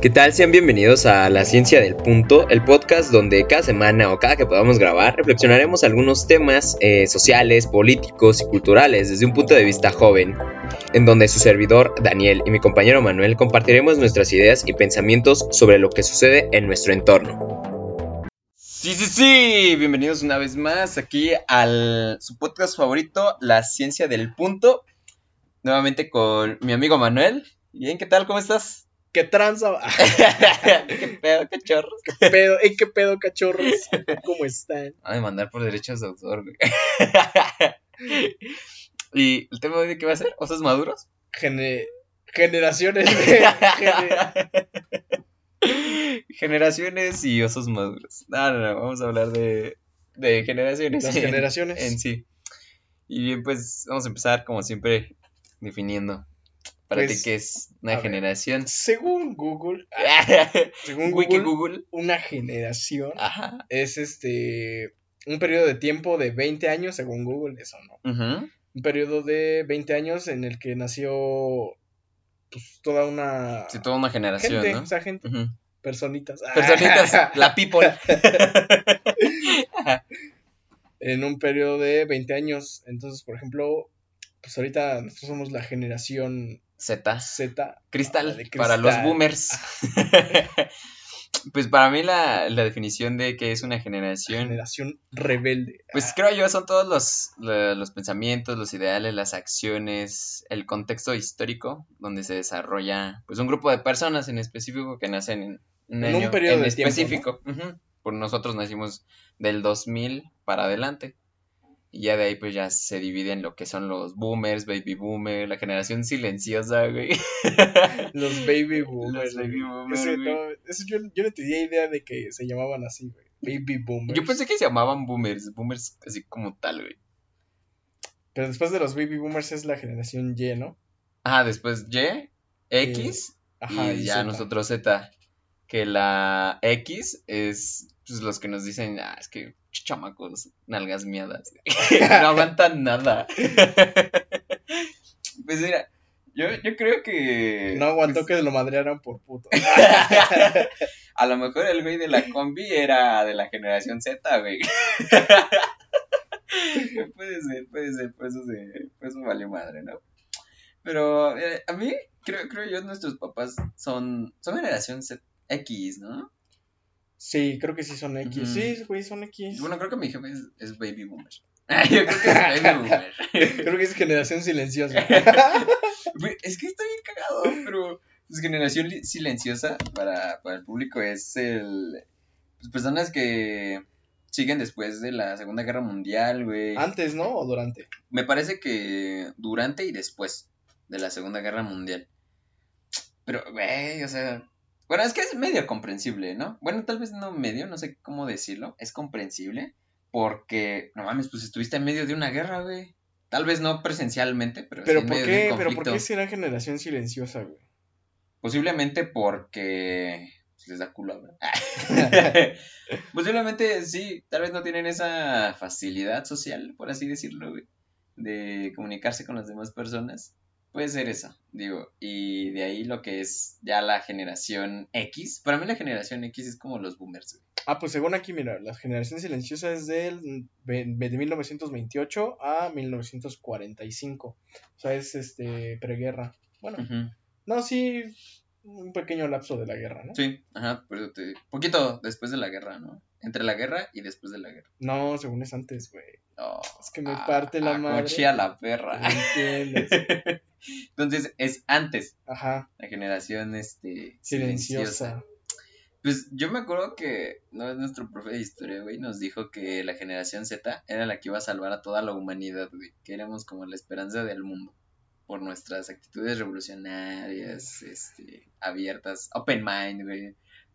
¿Qué tal? Sean bienvenidos a La Ciencia del Punto, el podcast donde cada semana o cada que podamos grabar reflexionaremos algunos temas eh, sociales, políticos y culturales desde un punto de vista joven, en donde su servidor Daniel y mi compañero Manuel compartiremos nuestras ideas y pensamientos sobre lo que sucede en nuestro entorno. Sí, sí, sí, bienvenidos una vez más aquí al su podcast favorito, La Ciencia del Punto, nuevamente con mi amigo Manuel. Bien, ¿qué tal? ¿Cómo estás? ¿Qué tranza? ¿Qué pedo, cachorros? ¿Qué pedo? ¿En qué pedo, cachorros? ¿Cómo están? A demandar por derechos de autor, güey. ¿Y el tema de hoy de qué va a ser? ¿Osos maduros? Gene- generaciones de... gene- Generaciones y osos maduros. No, no, no, vamos a hablar de, de generaciones. Las en- generaciones. En sí. Y bien, pues vamos a empezar como siempre definiendo. Para Pues, ti, ¿qué es una ver. generación? Según Google, según Google, Google. una generación Ajá. es este un periodo de tiempo de 20 años, según Google, eso no. Un periodo de 20 años en el que nació pues toda una Sí, toda una generación, gente, ¿no? o sea, gente, Ujú. personitas. Personitas, la people. en un periodo de 20 años. Entonces, por ejemplo, pues ahorita nosotros somos la generación Z. Z. Cristal, Ah, de para los cristal. boomers. pues para mí la, la definición de que es una generación, Generación rebelde. pues creo yo son todos los, lo- los pensamientos, los ideales, las acciones, el contexto histórico donde se desarrolla pues un grupo de personas en específico que nacen en un En un periodo en de tiempo, específico. Por nosotros nacimos del 2000 para adelante. Y ya de ahí pues ya se divide en lo que son los boomers, baby boomer, la generación silenciosa, güey. Los baby boomers. Los baby boomers, Ese güey. no- eso yo, yo no tenía idea de que se llamaban así, güey. Baby boomers. Yo pensé que se llamaban boomers, boomers así como tal, güey. Pero después de los baby boomers es la generación Y, ¿no? Ajá, después Y, X Ajá, y ya Z. nosotros Z. Que la X es pues, los que nos dicen, ah, es que chamacos, nalgas miadas. no aguantan nada. pues mira, yo, yo creo que. No aguantó pues, que lo madrearan por puto. A lo mejor el güey de la combi era de la generación Z, güey. puede ser, puede ser, por eso, se, por eso valió madre, ¿no? Pero eh, a mí, creo, creo yo, nuestros papás son, son generación Z X, ¿no? Sí, creo que sí son X. Sí, güey, son X. Bueno, creo que mi jefe es, es baby boomer. yo creo que es baby boomer. Creo que es generación silenciosa. Es que está bien cagado, pero pues, generación silenciosa para, para el público es el pues, personas que siguen después de la Segunda Guerra Mundial, güey. Antes, ¿no? O durante. Me parece que durante y después de la Segunda Guerra Mundial. Pero, güey, o sea, bueno, es que es medio comprensible, ¿no? Bueno, tal vez no medio, no sé cómo decirlo, es comprensible porque, no mames, pues estuviste en medio de una guerra, güey. Tal vez no presencialmente, pero, sí Pero en ¿por medio de un qué? ¿Pero por qué será generación silenciosa, güey? Posiblemente porque pues, les da culo hablar. Posiblemente sí, tal vez no tienen esa facilidad social, por así decirlo, güey, de comunicarse con las demás personas. Puede ser eso, digo, y de ahí lo que es ya la generación X. Para mí la generación X es como los boomers, güey. Ah, pues según aquí, mira, la generación silenciosa es del, de 1928 a 1945. O sea, es este preguerra. Bueno, no, sí, un pequeño lapso de la guerra, ¿no? Sí, ajá, pero te... poquito después de la guerra, ¿no? Entre la guerra y después de la guerra. No, según es antes, güey. Oh, Es que me ah, parte la ah, madre. cochea la perra. No entiendes. Entonces es antes Ajá, la generación este silenciosa. silenciosa. Pues yo me acuerdo que no nuestro profe de historia, güey, nos dijo que la generación Z era la que iba a salvar a toda la humanidad, güey, que éramos como la esperanza del mundo por nuestras actitudes revolucionarias, este, abiertas, open mind, güey,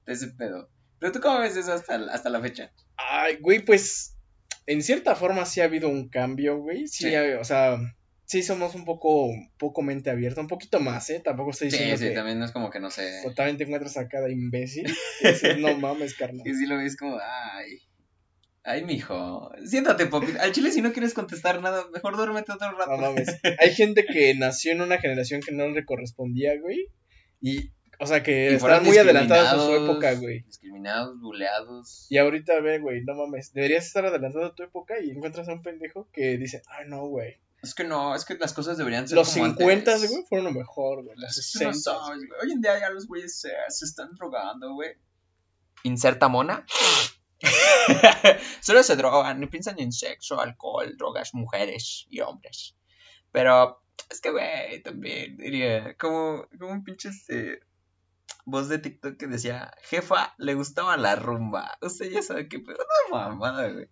de ese pedo. Pero tú cómo ves eso hasta, hasta la fecha? Ay, güey, pues en cierta forma sí ha habido un cambio, güey. Sí, Sí. ha- o sea, sí somos un poco, poco mente abierta, un poquito más, ¿eh? Tampoco estoy Sí, diciendo sí, que también no es como que no sé. totalmente encuentras a cada imbécil. dices, no mames, carnal. Que sí lo ves como, ay. Ay, mijo. Siéntate, papi. Al chile, si no quieres contestar nada, mejor duérmete otro rato. No mames. Hay gente que nació en una generación que no le correspondía, güey. Y, o sea, que están muy adelantados a su época, güey. Discriminados, buleados. Y ahorita ve, güey, no mames. Deberías estar adelantado a tu época y encuentras a un pendejo que dice, ay, no, güey. Es que no, es que las cosas deberían ser Los como 50, antes. güey, fueron lo mejor, güey. No 60. sabes, güey. Hoy en día ya los güeyes se, se están drogando, güey. Inserta mona. Solo se drogan, no piensan en sexo, alcohol, drogas, mujeres y hombres. Pero es que, güey, también diría, como, como un pinche este, voz de TikTok que decía, jefa, le gustaba la rumba. Usted ya sabe que, pero una mamada, güey.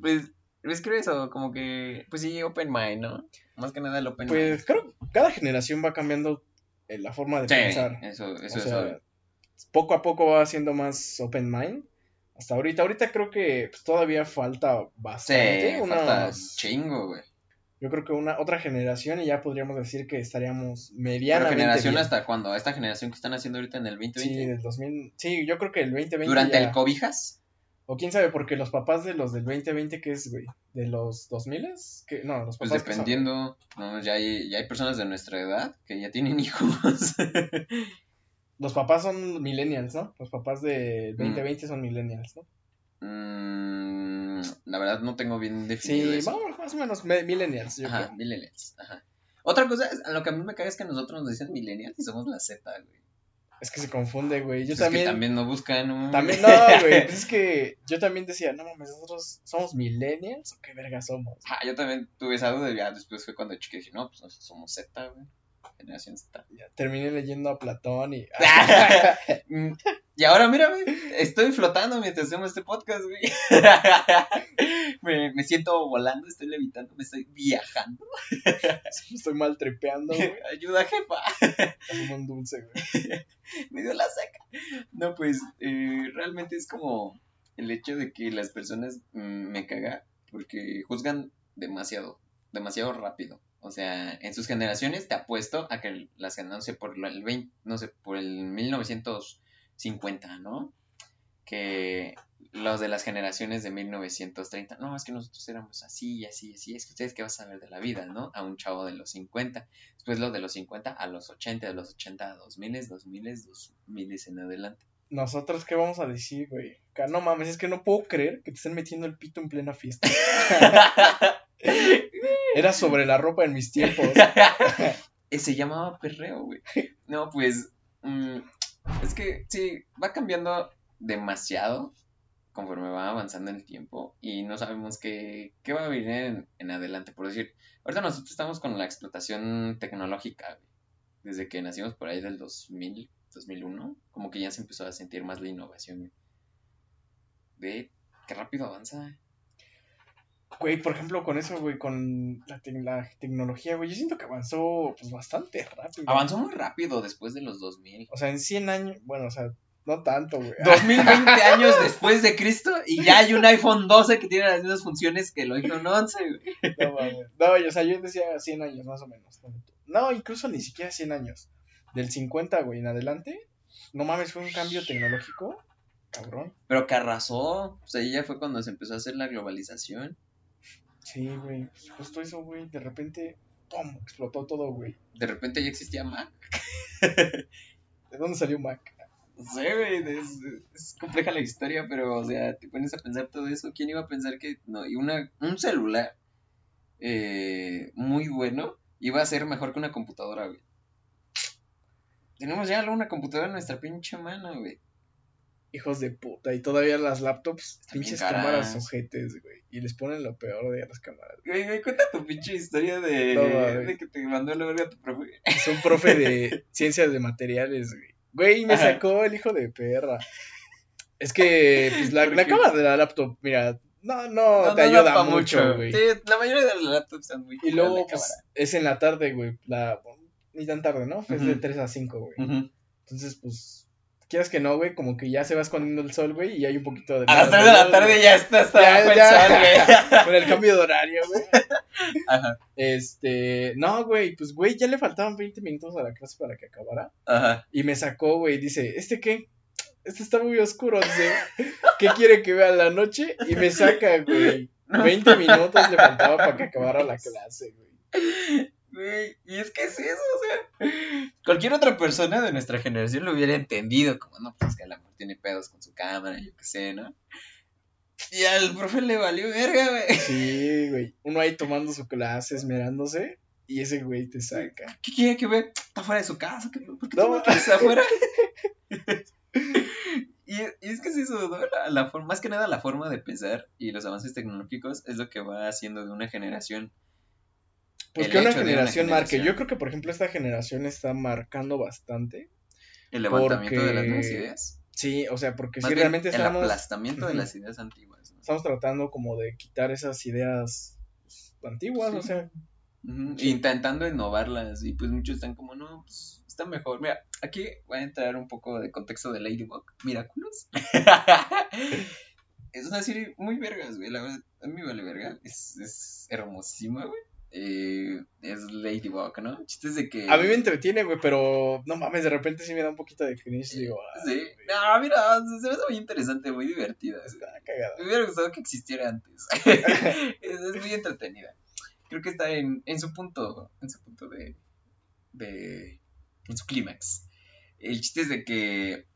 Pues, es que eso, como que, pues sí, open mind, ¿no? Más que nada el open mind. Pues creo que cada generación va cambiando eh, la forma de Sí, pensar. eso, eso o es sea, poco a poco va haciendo más open mind. Hasta ahorita, ahorita creo que pues, todavía falta Sí, bastante. falta unas- chingo, güey. Yo creo que una otra generación y ya podríamos decir que estaríamos Pero medianamente generación bien. hasta cuando, esta generación que están haciendo ahorita en el Sí, 2020. del 2000. Sí, yo creo que el 2020 Durante ya- el cobijas. O quién sabe, porque los papás de los del 2020, ¿qué es, güey? ¿De los 2000? que No, los Pues papás. que son- dependiendo, no, ya, hay, ya hay personas de nuestra edad que ya tienen hijos. Los papás son millennials, ¿no? Los papás del 2020 son millennials, ¿no? Mm, la verdad no tengo bien Sí, definido eso. vamos, más o menos me- millennials, yo Ajá, creo. millennials. Ajá. Otra cosa, es- lo que a mí me caga es que nosotros nos dicen millennials y somos la Z, güey. Es que se confunde, güey. Yo Pues es también, que también no buscan un... también. no, güey. pues es que yo también decía, no mames, nosotros somos millennials o qué verga somos. Ajá, yo también tuve esa duda ya después fue cuando chiqué dije, no, pues nosotros somos Z, güey. Generación Z. Ya, terminé leyendo a Platón y. Y ahora mírame, estoy flotando mientras hacemos este podcast, güey. me, me siento volando, estoy levitando, me estoy viajando. estoy mal trepeando, güey. Ayuda, jefa. Como un dulce, güey. me dio la seca. No, pues eh, realmente es como el hecho de que las personas mm, me caga porque juzgan demasiado, demasiado rápido. O sea, en sus generaciones te apuesto a que las no sé, por el 20, no sé, por el 1950, ¿no? Que los de las generaciones de 1930, no, es que nosotros éramos así y así y así, es que ustedes qué vas a saber de la vida, ¿no? A un chavo de los 50, después los de los 50 a los 80, de los 80 a 2000, 2000, 2000 en adelante. Nosotros, ¿qué vamos a decir, güey? No mames, es que no puedo creer que te estén metiendo el pito en plena fiesta. Era sobre la ropa en mis tiempos. Eh, Se llamaba perreo, güey. No, pues. mm, es que sí, va cambiando demasiado conforme va avanzando el tiempo y no sabemos qué, qué va a venir en, adelante. Por decir, ahorita nosotros estamos con la explotación tecnológica, güey. Desde que nacimos por ahí del 2000, 2001, como que ya se empezó a sentir más la innovación, qué rápido avanza. Güey, por ejemplo, con eso, güey, con la, tec- la tecnología, güey, yo siento que avanzó pues bastante rápido. Avanzó muy rápido después de los 2000. O sea, en 100 años, bueno, o sea, no tanto, güey. 2020 años después de Cristo y ya hay un iPhone 12 que tiene las mismas funciones que el iPhone 11, güey. No, mames. No, o sea, yo decía 100 años más o menos. No, incluso ni siquiera 100 años. Del 50, güey, en adelante. No mames, fue un cambio tecnológico. Cabrón. Pero que arrasó, pues ahí ya fue cuando se empezó a hacer la globalización. Sí, güey. pues, Justo eso, güey. De repente, ¡pum! Explotó todo, güey. De repente ya existía Mac. ¿De dónde salió Mac? No sé, güey, es, es compleja la historia, pero, o sea, te pones a pensar todo eso. ¿Quién iba a pensar que no? Y una, un celular eh, muy bueno iba a ser mejor que una computadora, güey. Tenemos ya una computadora en nuestra pinche mano, güey. Hijos de puta. Y todavía las laptops, Están pinches cámaras ojetes, güey. Y les ponen lo peor de las cámaras. Güey, güey, cuenta tu pinche historia de, No, de que te mandó a la verga tu profe. Es un profe de ciencias de materiales, güey. Güey, me Ajá. sacó el hijo de perra. Es que, pues, la, ¿Por la cámara de la laptop, mira, no, no, te ayuda mucho, güey. Sí, la mayoría de los laptops están muy Y luego, pues, es en la tarde, güey. La, ni tan tarde, ¿no? Es de Ujú. 3 a 5, güey. Entonces, pues, quieras que no, güey, como que ya se va escondiendo el sol, güey, y hay un poquito de... A las menos 3 de la tarde ya está hasta Ya, el ya. sol, güey. Con el cambio de horario, güey. Ajá, Este, no, güey, pues, güey, ya le faltaban 20 minutos a la clase para que acabara. ajá. Y me sacó, güey, dice, ¿este qué? esto está muy oscuro, dice, ¿qué quiere que vea la noche? Y me saca, güey. 20 minutos le faltaba para que acabara la clase, güey. Güey, y es que es eso, o sea, cualquier otra persona de nuestra generación lo hubiera entendido, como, no, pues que el amor tiene pedos con su cámara, yo qué sé, ¿no? Y al profe le valió verga, güey. Sí, güey. Uno ahí tomando su clase, esmerándose, y ese güey te saca. ¿Qué quiere que vea? Está fuera de su casa, ¿qué- ¿por qué No, quieres afuera? y, y es que es eso, ¿no? La, la forma, más que nada la forma de pensar y los avances tecnológicos es lo que va haciendo de una generación. Pues el que una generación marque. Yo creo que, por ejemplo, esta generación está marcando bastante. El levantamiento de las nuevas ideas. Sí, o sea, porque Más si bien, realmente el estamos, aplastamiento de las ideas antiguas. ¿no? estamos tratando como de quitar esas ideas pues, antiguas, Sí. o sea, Sí. Intentando innovarlas y pues muchos están como, no, pues está mejor. Mira, aquí voy a entrar un poco de contexto de Ladybug. Miraculous. es una serie muy vergas, güey. La verdad, a mí vale verga. Es, es hermosísima, güey. Eh, es Ladybug, ¿no? Chistes de que... a mí me entretiene, güey, pero no mames, de repente sí me da un poquito de cringe, digo, ah, Sí. No, mira, se me hace muy interesante, muy divertida. está cagada. Me hubiera gustado que existiera antes. es, es muy entretenida. Creo que está en, en su punto, en su punto de, de en su clímax. El chiste es de que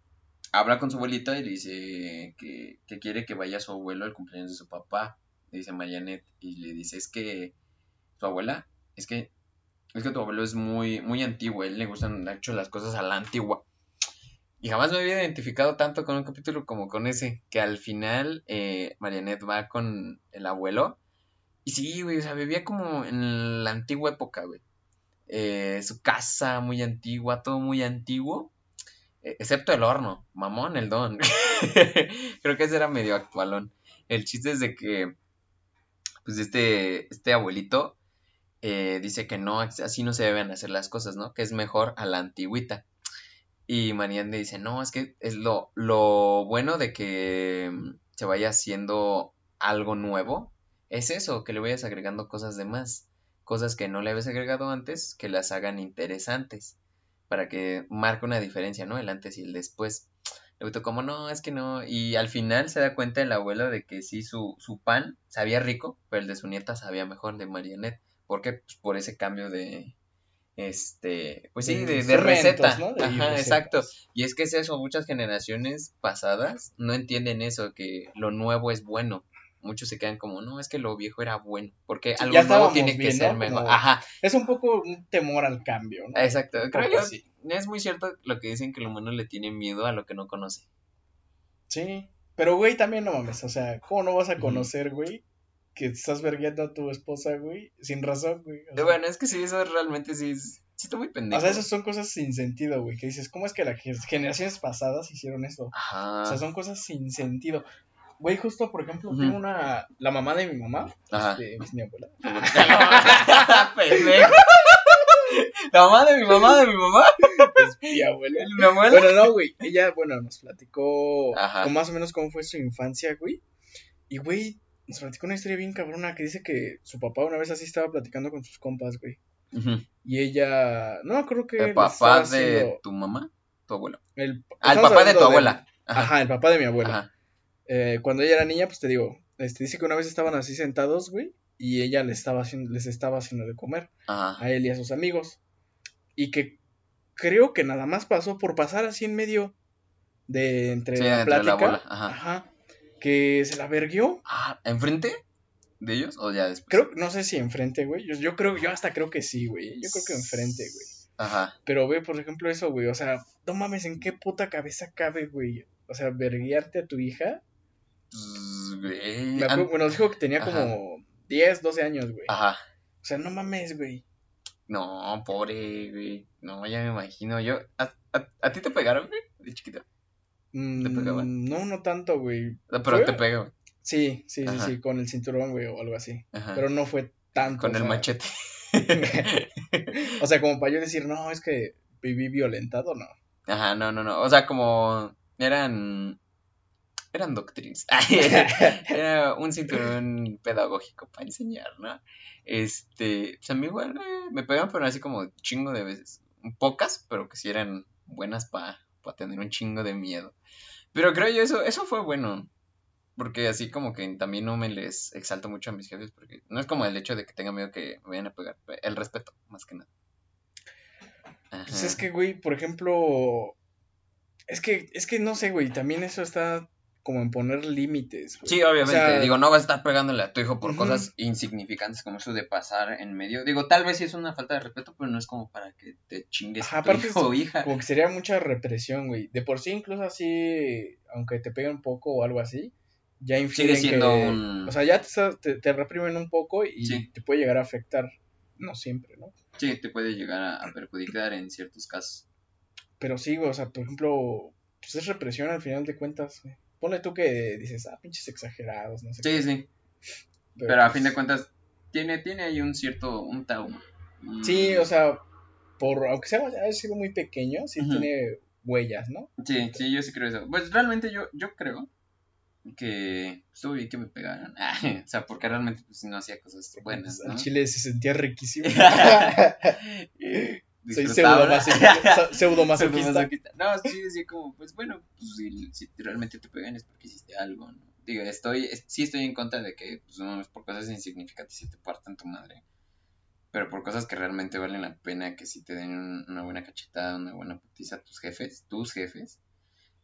habla con su abuelita y le dice que, que quiere que vaya su abuelo al cumpleaños de su papá. Le dice Marianet y le dice es que su abuela, es que es que tu abuelo es muy muy antiguo, él le gustan hecho las cosas a la antigua. Y jamás me había identificado tanto con un capítulo como con ese, que al final eh, Marianet va con el abuelo. Y sí, güey, o sea, vivía como en la antigua época, güey. Eh, su casa muy antigua, todo muy antiguo. eh, excepto el horno, mamón, el don. Creo que ese era medio actualón. El chiste es de que, pues este, este abuelito eh, dice que no, así no se deben hacer las cosas, ¿no? Que es mejor a la antigüita. Y Marianne dice, no, es que es lo, lo bueno de que mm, se vaya haciendo algo nuevo, es eso, que le vayas agregando cosas de más, cosas que no le habías agregado antes, que las hagan interesantes, para que marque una diferencia, ¿no? El antes y el después. Luego como, no, es que no, y al final se da cuenta el abuelo de que sí, su, su pan sabía rico, pero el de su nieta sabía mejor de Marianette. ¿Por qué? Pues por ese cambio de, este, pues sí, De receta. ¿no? De Ajá, exacto. Y es que es eso, muchas generaciones pasadas no entienden eso, que lo nuevo es bueno. Muchos se quedan como, no, es que lo viejo era bueno, porque Sí, algo nuevo tiene que ser ¿no? mejor. Como- Ajá, Es un poco un temor al cambio, ¿no? exacto. Creo yo, así. es muy cierto lo que dicen que el humano le tiene miedo a lo que no conoce. Sí, pero güey, también no mames, o sea, ¿cómo no vas a conocer, güey, que estás vergueando a tu esposa, güey, sin razón, güey? O sea, bueno, es que sí, eso realmente sí, es- sí está muy pendejo. o sea, esas son cosas sin sentido, güey, que dices, ¿cómo es que las generaciones pasadas hicieron esto? Ajá. O sea, son cosas sin sentido. Güey, justo, por ejemplo, Ujú. tengo una, la mamá de mi mamá, Ajá. este, es mi abuela, Pendejo. La mamá de mi mamá, de mi mamá. es mi abuela. Mi abuela. Bueno, no, güey, ella, bueno, nos platicó Ajá. con más o menos cómo fue su infancia, güey, y, güey, nos platicó una historia bien cabrona que dice que su papá una vez así estaba platicando con sus compas, güey. Ujú. Y ella, no acuerdo que El les papá de haciendo- tu mamá, tu abuelo. el, Ah, papá de tu abuela. Ajá. Ajá. el papá de mi abuela. Ajá. Eh, cuando ella era niña, pues te digo, este, dice que una vez estaban así sentados, güey, y ella les estaba haciendo, les estaba haciendo de comer Ajá. a él y a sus amigos. Y que creo que nada más pasó por pasar así en medio de entre Sí, la entre la plática. bola, ajá. ajá, que se la verguió. Ah, ¿enfrente de ellos o ya después? Creo, no sé si enfrente, güey. Yo, yo creo, yo hasta creo que sí, güey. Yo creo que enfrente, güey. Ajá. Pero ve, por ejemplo, eso, güey. O sea, no mames, ¿en qué puta cabeza cabe, güey? O sea, verguiarte a tu hija. Pues, güey, Me acuerdo- bueno, dijo que tenía Ajá. como 10, 12 años, güey. Ajá. O sea, no mames, güey. No, pobre, güey. No, ya me imagino. Yo, ¿a, a, a ti te pegaron, güey? De chiquito. Mm, ¿Te pegaban? no, no tanto, güey. No, pero ¿Fue? te pegó. Sí, sí, sí, Ajá. sí, con el cinturón, güey, o algo así. Ajá. Pero no fue tanto. Con el sea, machete. O sea, como para yo decir, no, es que viví violentado, no. Ajá, no, no, no. O sea, como eran. Eran doctrinas. Era un cinturón pedagógico para enseñar, ¿no? Este. Pues a mí igual eh, me pegaban, pero así como chingo de veces. Pocas, pero que sí eran buenas para tener un chingo de miedo. Pero creo yo eso, eso fue bueno. Porque así como que también no me les exalto mucho a mis jefes, porque no es como el hecho de que tenga miedo que me vayan a pegar, el respeto, más que nada. Pues es que, güey, por ejemplo, es que, es que no sé, güey, también eso está como en poner límites. Sí, obviamente. Digo, no vas a estar pegándole a tu hijo por cosas insignificantes como eso de pasar en medio. Digo, tal vez sí es una falta de respeto, pero no es como para que te chingues a tu hijo o hija. Como que sería mucha represión, güey. De por sí, incluso así, aunque te peguen un poco o algo así, ya influye siendo un... O sea, ya te, te, reprimen un poco y te puede llegar a afectar. No siempre, ¿no? Sí, te puede llegar a, perjudicar en ciertos casos. Pero sí, güey, o sea, por ejemplo, pues es represión al final de cuentas, güey. Ponle tú que dices, ah, pinches exagerados, no sé. Sí, sí. Pero, a fin de pues cuentas, tiene, tiene ahí un cierto, un trauma. Sí, o sea, por, aunque sea, haya sido muy pequeño, sí tiene huellas, ¿no? Sí, sí, yo sí creo eso. Pues realmente yo, yo creo que estuvo bien que me pegaran. o sea, porque realmente pues, no hacía cosas buenas. ¿no? Chile se sentía riquísimo. Soy pseudo masoquista. No, sí decía como, pues bueno, pues, si, si, realmente te pegan es porque hiciste algo, ¿no? Digo, estoy, sí estoy en contra de que, pues no, es por cosas insignificantes y te partan tu madre. Pero por cosas que realmente valen la pena, que si te den una buena cachetada, una buena putiza a tus jefes, tus jefes,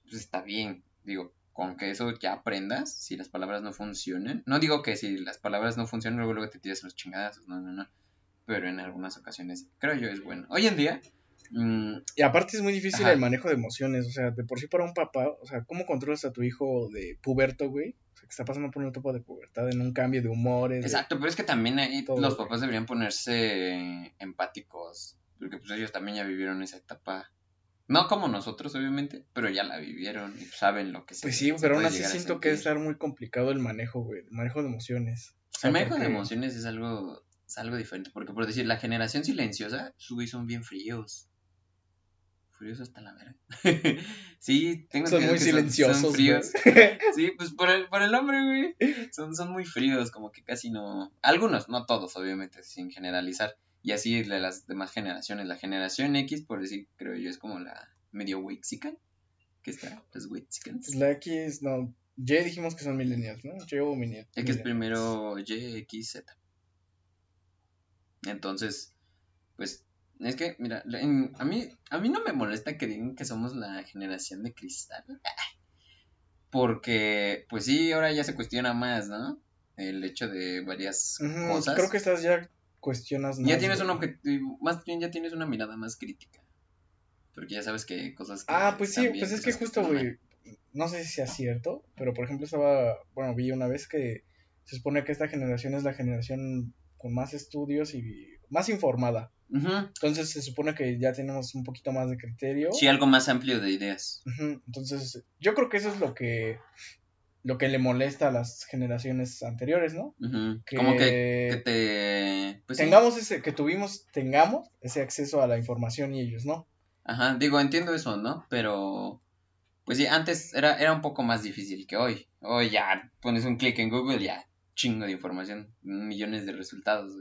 pues está bien. Digo, con que eso ya aprendas, si las palabras no funcionan. No digo que si las palabras no funcionan, luego, luego te tiras los chingadas, no, no, no pero en algunas ocasiones creo yo es bueno. Hoy en día... Mm, y aparte es muy difícil el manejo de emociones, o sea, de por sí para un papá, o sea, ¿cómo controlas a tu hijo de puberto, güey? O sea, que está pasando por un tipo de pubertad, en un cambio de humores. Exacto, pero es que también ahí los papás deberían ponerse empáticos, porque pues ellos también ya vivieron esa etapa. No como nosotros, obviamente, pero ya la vivieron y saben lo que se Pues sí, pero aún así siento que es estar muy complicado el manejo, güey, el manejo de emociones. el manejo de emociones es algo algo diferente. Porque por decir, la generación silenciosa, sus son bien fríos. Fríos hasta la vera. sí, tengo Son muy silenciosos. Son, fríos. sí, pues por el, por el nombre, güey. Son, son muy fríos, como que casi no. Algunos, no todos, obviamente, sin generalizar. Y así de las demás generaciones. La generación X, por decir, creo yo, es como la medio Wixican. Que está, los Wixicans. La X, no. Y dijimos que son millennials, ¿no? Y o millennials. X primero Y, X, Z. Entonces, pues, es que, mira, a, mí, a mí no me molesta que digan que somos la generación de cristal. Porque, pues sí, ahora ya se cuestiona más, ¿no? El hecho de varias cosas. Creo que estás ya cuestionas más. Ya tienes un objetivo, más bien ya tienes una mirada más crítica. Porque ya sabes que cosas Ah, pues sí, pues es que justo, güey, no sé si sea cierto, pero por ejemplo estaba, bueno, vi una vez que se supone que esta generación es la generación con más estudios y más informada. Entonces se supone que ya tenemos un poquito más de criterio. Sí, algo más amplio de ideas. Entonces yo creo que eso es lo que lo que le molesta a las generaciones anteriores, ¿no? que, Como que, te... Pues tengamos ese, que tuvimos, tengamos ese acceso a la información y ellos no. Ajá, digo, entiendo eso, ¿no? Pero, pues sí, antes era, era un poco más difícil que hoy. Hoy ya pones un clic en Google, ya chingo de información, millones de resultados,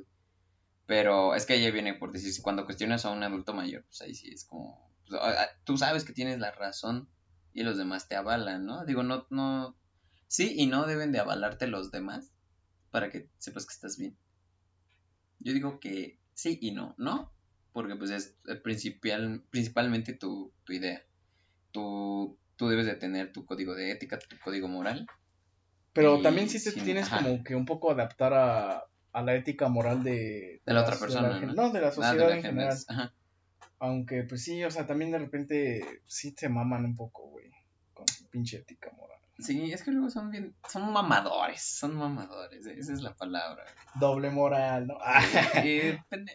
Pero es que ella viene por decir, cuando cuestionas a un adulto mayor, pues ahí sí es como, pues, tú sabes que tienes la razón y los demás te avalan, ¿no? Digo, no, no, sí y no deben de avalarte los demás para que sepas que estás bien. Yo digo que sí y no, ¿no? Porque pues es principal, principalmente tu, tu idea. Tú, tú debes de tener tu código de ética, tu código moral pero también sí te tienes como que un poco adaptar a, a la ética moral de... De, la, otra persona, ¿no? de la ah, sociedad en general. Aunque, pues sí, o sea, también de repente sí te maman un poco, güey, con su pinche ética moral. Sí, es que luego son bien, son mamadores, son mamadores, esa es la palabra. Doble moral, ¿no?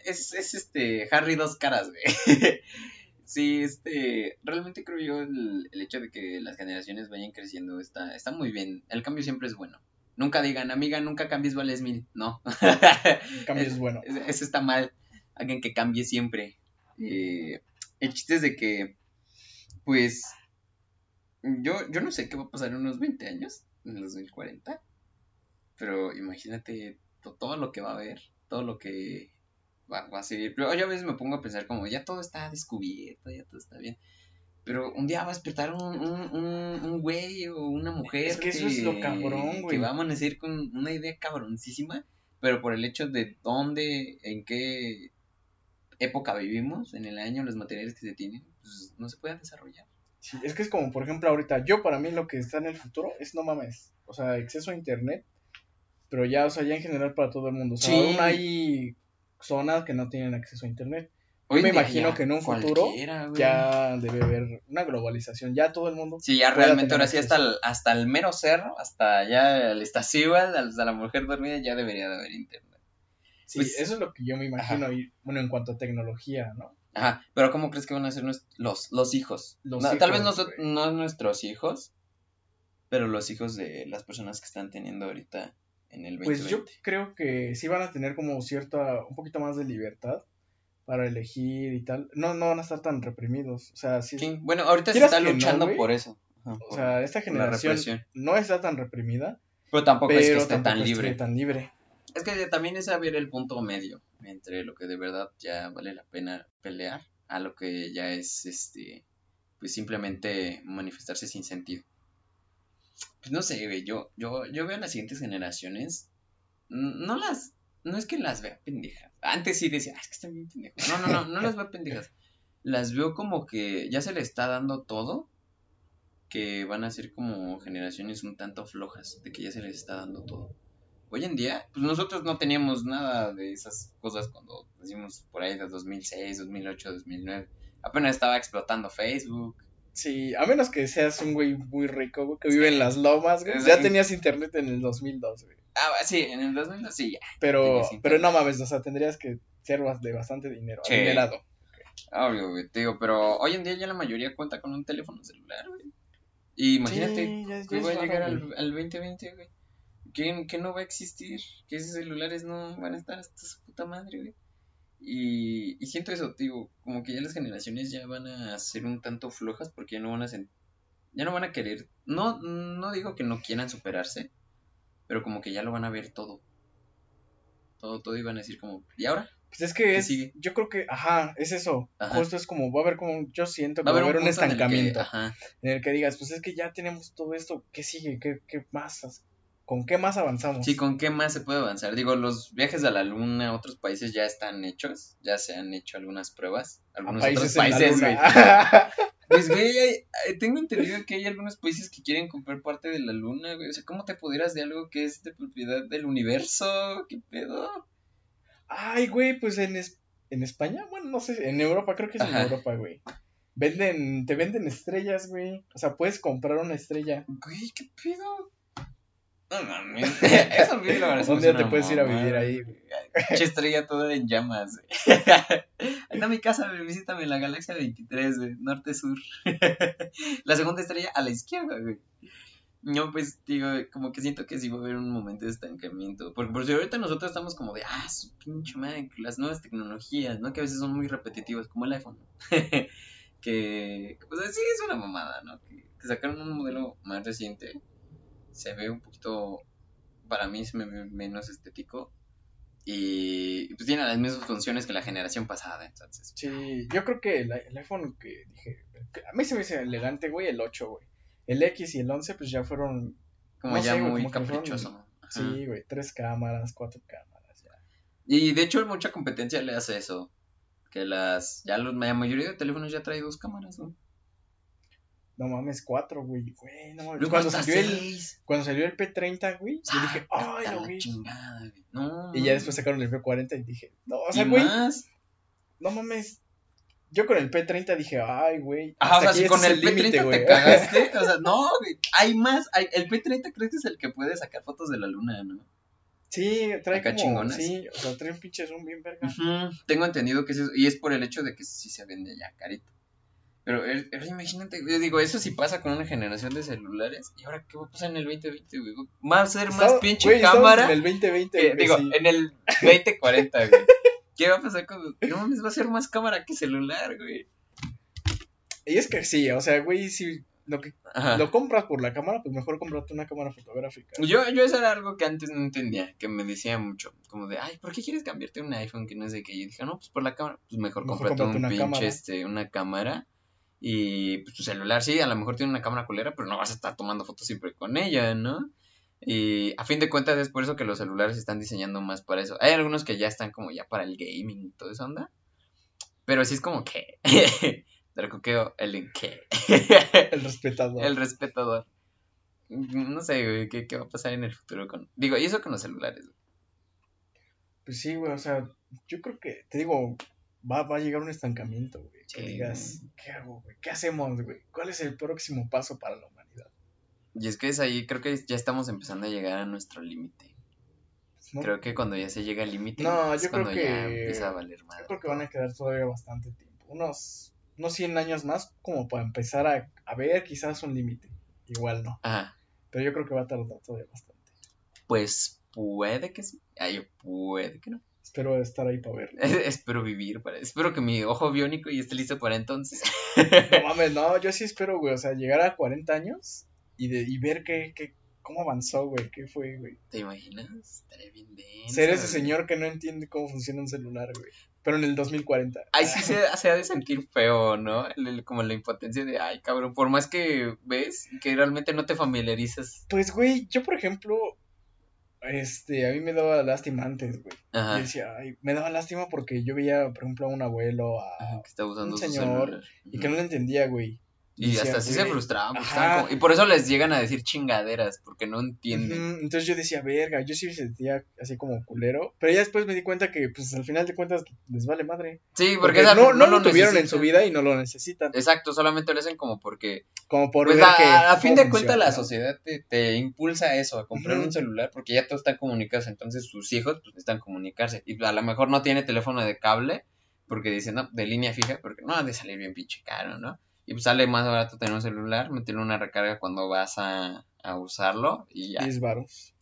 es, es este, Harry dos caras, güey. Sí, este, realmente creo yo el, hecho de que las generaciones vayan creciendo está, está muy bien. El cambio siempre es bueno. Nunca digan, amiga, nunca cambies, vales mil. No. El cambio es, bueno. Eso está mal. Alguien que cambie siempre. Eh, el chiste es de que, pues, yo, yo no sé qué va a pasar en unos 20 años, en los 2040. Pero imagínate todo lo que va a haber, todo lo que va, a seguir. Pero yo a veces me pongo a pensar como, ya todo está descubierto, ya todo está bien. Pero un día va a despertar un, un, un, un güey o una mujer. Es que eso es lo cabrón, güey. Que va a amanecer con una idea cabroncísima, pero por el hecho de dónde, en qué época vivimos, en el año, los materiales que se tienen, pues no se pueden desarrollar. Sí, es que es como, por ejemplo, ahorita, yo para mí lo que está en el futuro es no mames. O sea, acceso a internet, pero ya, o sea, ya en general para todo el mundo. O sea, Sí. aún hay zonas que no tienen acceso a internet. Hoy me imagino que en un futuro güey. Ya debe haber una globalización, ya todo el mundo. Sí, ya realmente ahora sí hasta el, hasta el mero cerro, hasta ya el estacival, hasta la mujer dormida, ya debería de haber internet. Sí, pues- eso es lo que yo me imagino, y, bueno, en cuanto a tecnología, ¿no? Ajá, pero ¿cómo crees que van a ser los, los hijos? Los No, tal vez hijos, no, no nuestros hijos, pero los hijos de las personas que están teniendo ahorita en el 2020. Pues yo creo que sí van a tener como cierta, un poquito más de libertad para elegir y tal. No, no van a estar tan reprimidos. O sea, sí. Bueno, ahorita se está no, luchando por eso. Ajá, O por- sea, esta generación no está tan reprimida, Pero tampoco es que pero esté libre. tan libre. Es que también es saber el punto medio entre lo que de verdad ya vale la pena pelear a lo que ya es este pues simplemente manifestarse sin sentido. Pues no sé, güey, yo, yo, yo veo a las siguientes generaciones, no las, no es que las vea pendejas. Antes sí decía, "Ah, es que están bien pendejas. No, no, no, no las veo pendejas. Las veo como que ya se le está dando todo, que van a ser como generaciones un tanto flojas, de que ya se les está dando todo. Hoy en día, pues nosotros no teníamos nada de esas cosas cuando nacimos por ahí de 2006, 2008, 2009. Apenas estaba explotando Facebook. Sí, a menos que seas un güey muy rico, güey, que vive en las lomas, güey. Ya tenías internet en el 2002, güey. Ah, sí, en el 2002 sí, ya. Pero, pero no mames, o sea, tendrías que ser de bastante dinero, Sí. adinerado. Obvio, güey, te digo, pero hoy en día ya la mayoría cuenta con un teléfono celular, güey. Y imagínate Sí, ya- ya que va a llegar al, al 2020, güey. Que, que no va a existir, que esos celulares no van a estar hasta su puta madre, güey. Y, y siento eso, digo, como que ya las generaciones ya van a ser un tanto flojas porque ya no van a ya no van a querer, no, no digo que no quieran superarse, pero como que ya lo van a ver todo. Todo, todo iban a decir como, ¿y ahora? Pues es que ¿Qué es, sigue? yo creo que, ajá, es eso. Ajá. Justo es como, va a haber como, yo siento que Va a haber un, un punto en el que- estancamiento. en el que digas, pues es que ya tenemos todo esto, ¿qué sigue? ¿Qué, qué más? ¿Con qué más avanzamos? Sí, ¿con qué más se puede avanzar? Digo, los viajes a la luna, otros países ya están hechos, ya se han hecho algunas pruebas, A algunos países otros países, güey. Pues, güey, tengo entendido que hay algunos países que quieren comprar parte de la luna, güey. O sea, ¿cómo te apoderas de algo que es de propiedad del universo? ¿Qué pedo? Ay, güey, pues en, es- en España, bueno, no sé, en Europa, creo que es Ajá. en Europa, güey. Venden, te venden estrellas, güey. O sea, puedes comprar una estrella. Güey, ¿qué pedo? No mames. Eso a mí la me Un día te puedes ir a vivir ahí, güey. güey. Pinche estrella toda en llamas. Anda a mi casa, güey, visítame la galaxia 23, güey, norte-sur. la segunda estrella a la izquierda, güey. No, pues, digo, como que siento que sí va a haber un momento de estancamiento. Porque por si ahorita nosotros estamos como de, ah, su pinche madre, las nuevas tecnologías, ¿no? Que a veces son muy repetitivas, como el iPhone. que, pues sí, es una mamada, ¿no? Que, que sacaron un modelo más reciente. Se ve un poquito, para mí se me ve menos estético. Y pues tiene las mismas funciones que la generación pasada, entonces. Sí, yo creo que el, el iPhone que dije, que a mí se me hizo elegante, güey, el 8, güey. El X y el 11, pues ya fueron, Como No ya sé, muy como que fueron- caprichoso. Sí, güey, tres cámaras, cuatro cámaras, ya. Y de hecho mucha competencia le hace eso. Que las, ya los, la mayoría de teléfonos ya trae dos cámaras, ¿no? No mames, cuatro, güey, güey, no mames. Cuando salió, el, cuando salió el P30, güey, yo dije, Ah, ay, está lo la vi. chingada, güey. No. Y ya después sacaron el P40 y dije, no, o sea, ¿Y güey, más? no mames. Yo con el P30 dije, ay, güey. Ajá, o sea, si este con el límite, P30 güey. te cagaste, o sea, no, güey, hay más, hay, el P30 creo que es el que puede sacar fotos de la luna, ¿no? Sí, trae Acá como, chingonas. sí, o sea, trae un pinche zoom bien verga. Tengo entendido que es eso, y es por el hecho de que sí se vende ya carito. Pero imagínate, yo digo, eso sí pasa con una generación de celulares, ¿y ahora qué va a pasar en el 2020, güey? Va a ser más pinche güey, cámara, En el 2020, que- güey, digo, sí. en el 2040, güey. ¿Qué va a pasar con.? No mames, va a ser más cámara que celular, güey. Y es que sí, o sea, güey, si lo que Ajá. lo compras por la cámara, pues mejor cómprate una cámara fotográfica. Yo, yo eso era algo que antes no entendía, que me decía mucho, como de, ay, ¿por qué quieres cambiarte un iPhone que no sé qué? Y yo dije, no, pues por la cámara, pues mejor, Mejor cómprate un una pinche, cámara. este, una cámara Y pues tu celular sí, a lo mejor tiene una cámara culera, pero no vas a estar tomando fotos siempre con ella, ¿no? Y a fin de cuentas es por eso que los celulares se están diseñando más para eso. Hay algunos que ya están como ya para el gaming y todo eso onda. Pero sí es como que... Dracoqueo, el qué. El respetador. el respetador. No sé, güey, ¿qué, qué va a pasar en el futuro con... Digo, y eso con los celulares. güey. Pues sí, güey, o sea, yo creo que, te digo, va, va a llegar un estancamiento, güey. Que digas, ¿qué hago, güey? ¿Qué hacemos, güey? ¿Cuál es el próximo paso para la humanidad? Y es que es ahí, creo que ya estamos empezando a llegar a nuestro límite. ¿No? Creo que cuando ya se llega al límite No, es yo creo cuando ya que- empieza a valer madre. Yo creo que van a quedar todavía bastante tiempo. Unos, unos 100 años más como para empezar a, a ver quizás un límite. Igual no. Ajá, Pero yo creo que va a tardar todavía bastante. pues puede que sí. Ay, puede que no. Espero estar ahí para verlo. espero vivir para... Espero que mi ojo biónico ya esté listo para entonces. No mames, no, yo sí espero, güey. O sea, llegar a 40 años y, de, y ver qué, qué, cómo avanzó, güey. ¿Qué fue, güey? ¿Te imaginas? Estaría bien denso, Ser ese güey. señor que no entiende cómo funciona un celular, güey. Pero en el 2040. Ay, sí se, se ha de sentir feo, ¿no? El- el- como la impotencia de, ay, cabrón, por más que ves que realmente no te familiarizas. Pues, güey, yo, por ejemplo, este, a mí me daba lástima antes, güey. Decía, ay, me daba lástima porque yo veía, por ejemplo, a un abuelo, a... Ajá, que está usando un señor, y que no le entendía, güey. Y hasta así se frustraban. como- Y por eso les llegan a decir chingaderas, porque no entienden. Entonces yo decía, verga, yo sí me sentía así como culero. Pero ya después me di cuenta que, pues, al final de cuentas, les vale madre. Sí, porque, Porque esa- no, no, lo tuvieron en su vida y no lo necesitan. Exacto, solamente lo hacen como porque. Como por Pues ver a, que. a fin de cuentas, la sociedad te, te impulsa a eso, a comprar un celular, porque ya todos están comunicados. Entonces, sus hijos pues, necesitan comunicarse. Y a lo mejor no tiene teléfono de cable, porque dicen, no, de línea fija, porque no ha de salir bien pinche caro, ¿no? Y pues sale más barato tener un celular, meterle una recarga cuando vas a, a usarlo y ya. 10 varos.